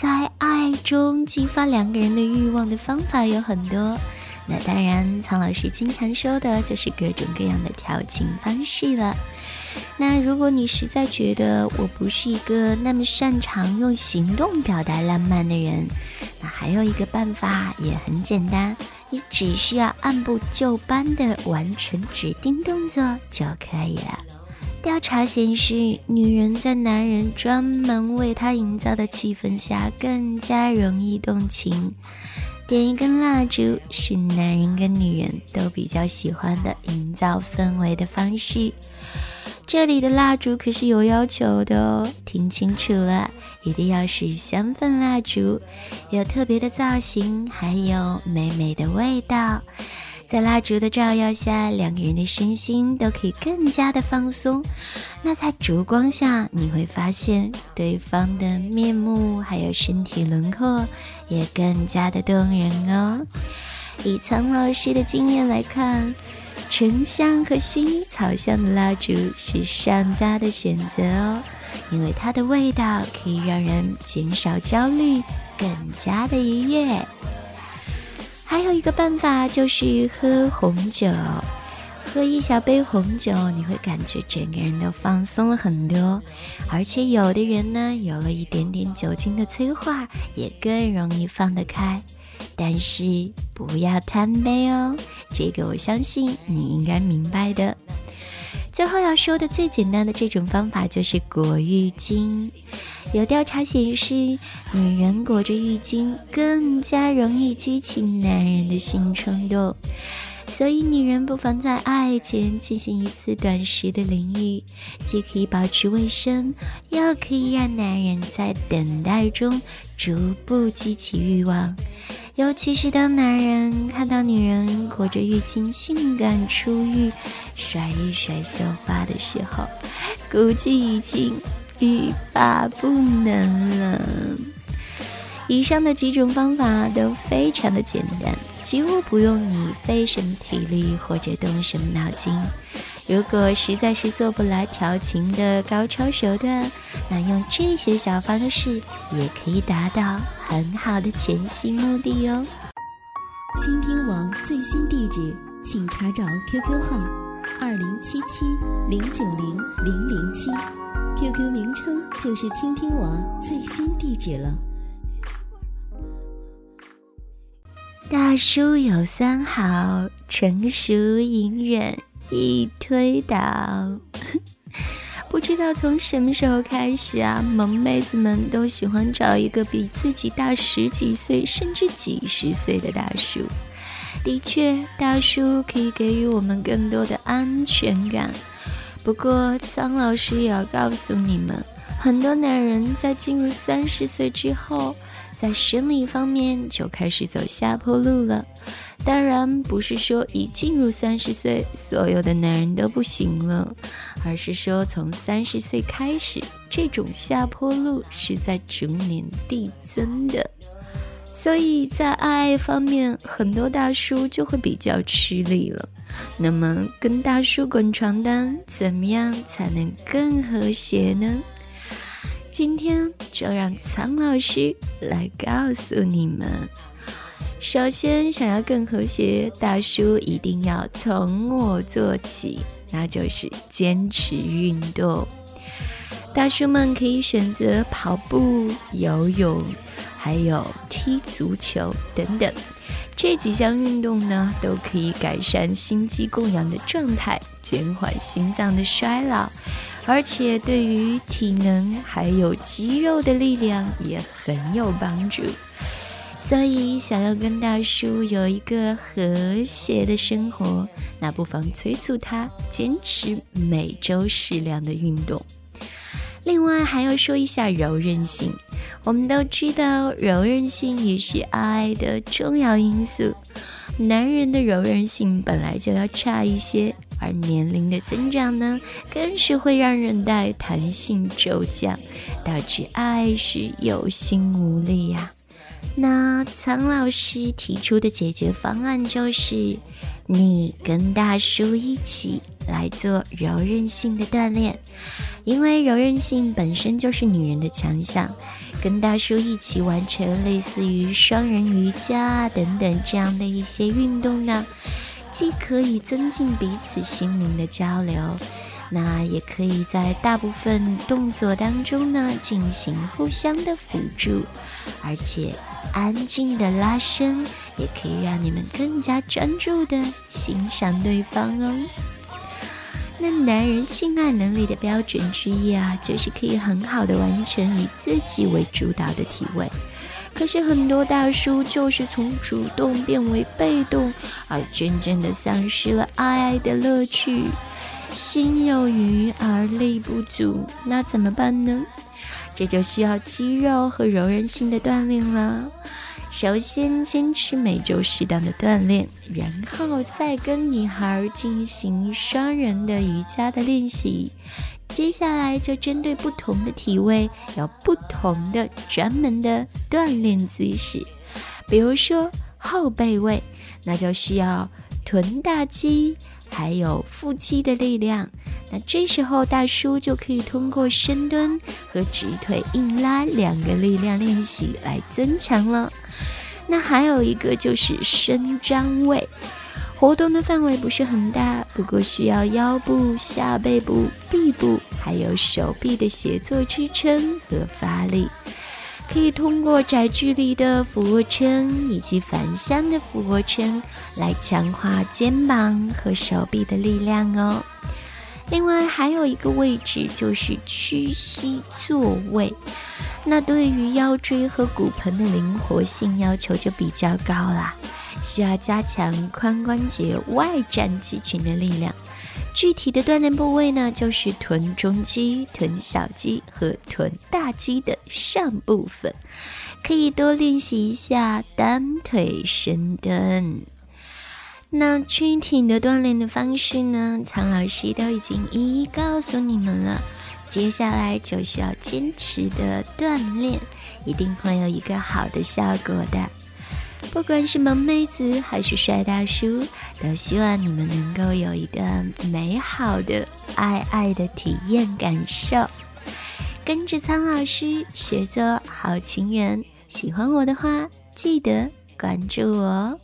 在爱中激发两个人的欲望的方法有很多。那当然，苍老师经常说的就是各种各样的调情方式了。那如果你实在觉得我不是一个那么擅长用行动表达浪漫的人，那还有一个办法也很简单，你只需要按部就班的完成指定动作就可以了。调查显示，女人在男人专门为她营造的气氛下更加容易动情。点一根蜡烛是男人跟女人都比较喜欢的营造氛围的方式。这里的蜡烛可是有要求的哦，听清楚了，一定要是香氛蜡烛，有特别的造型，还有美美的味道。在蜡烛的照耀下，两个人的身心都可以更加的放松。那在烛光下，你会发现对方的面目还有身体轮廓也更加的动人哦。以苍老师的经验来看，沉香和薰衣草香的蜡烛是上佳的选择哦，因为它的味道可以让人减少焦虑，更加的愉悦。还有一个办法就是喝红酒，喝一小杯红酒，你会感觉整个人都放松了很多，而且有的人呢，有了一点点酒精的催化，也更容易放得开。但是不要贪杯哦，这个我相信你应该明白的。最后要说的最简单的这种方法就是裹浴巾。有调查显示，女人裹着浴巾更加容易激起男人的性冲动，所以女人不妨在爱前进行一次短时的淋浴，既可以保持卫生，又可以让男人在等待中逐步激起欲望。尤其是当男人看到女人裹着浴巾性感出浴、甩一甩秀发的时候，估计已经。欲罢不能了。以上的几种方法都非常的简单，几乎不用你费什么体力或者动什么脑筋。如果实在是做不来调情的高超手段，那用这些小方式也可以达到很好的前戏目的哦。倾听网最新地址，请查找 QQ 号二零七七零九零零零七。QQ 名称就是倾听网最新地址了。大叔有三好：成熟、隐忍、易推倒。不知道从什么时候开始啊，萌妹子们都喜欢找一个比自己大十几岁甚至几十岁的大叔。的确，大叔可以给予我们更多的安全感。不过，苍老师也要告诉你们，很多男人在进入三十岁之后，在生理方面就开始走下坡路了。当然，不是说一进入三十岁，所有的男人都不行了，而是说从三十岁开始，这种下坡路是在逐年递增的。所以在爱方面，很多大叔就会比较吃力了。那么，跟大叔滚床单，怎么样才能更和谐呢？今天就让苍老师来告诉你们。首先，想要更和谐，大叔一定要从我做起，那就是坚持运动。大叔们可以选择跑步、游泳，还有踢足球等等。这几项运动呢，都可以改善心肌供氧的状态，减缓心脏的衰老，而且对于体能还有肌肉的力量也很有帮助。所以，想要跟大叔有一个和谐的生活，那不妨催促他坚持每周适量的运动。另外，还要说一下柔韧性。我们都知道，柔韧性也是爱的重要因素。男人的柔韧性本来就要差一些，而年龄的增长呢，更是会让韧带弹性骤降，导致爱时有心无力呀。那苍老师提出的解决方案就是，你跟大叔一起来做柔韧性的锻炼，因为柔韧性本身就是女人的强项。跟大叔一起完成类似于双人瑜伽等等这样的一些运动呢，既可以增进彼此心灵的交流，那也可以在大部分动作当中呢进行互相的辅助，而且安静的拉伸也可以让你们更加专注的欣赏对方哦。那男人性爱能力的标准之一啊，就是可以很好的完成以自己为主导的体位。可是很多大叔就是从主动变为被动，而真正的丧失了爱爱的乐趣，心有余而力不足，那怎么办呢？这就需要肌肉和柔韧性的锻炼了。首先，坚持每周适当的锻炼，然后再跟女孩进行双人的瑜伽的练习。接下来就针对不同的体位，有不同的专门的锻炼姿势。比如说后背位，那就需要臀大肌还有腹肌的力量。那这时候大叔就可以通过深蹲和直腿硬拉两个力量练习来增强了。那还有一个就是伸张位，活动的范围不是很大，不过需要腰部、下背部、臂部还有手臂的协作支撑和发力，可以通过窄距离的俯卧撑以及反向的俯卧撑来强化肩膀和手臂的力量哦。另外还有一个位置就是屈膝坐位。那对于腰椎和骨盆的灵活性要求就比较高啦，需要加强髋关节外展肌群的力量。具体的锻炼部位呢，就是臀中肌、臀小肌和臀大肌的上部分，可以多练习一下单腿深蹲。那躯体的锻炼的方式呢，苍老师都已经一一告诉你们了。接下来就需要坚持的锻炼，一定会有一个好的效果的。不管是萌妹子还是帅大叔，都希望你们能够有一个美好的爱爱的体验感受。跟着苍老师学做好情人，喜欢我的话，记得关注我哦。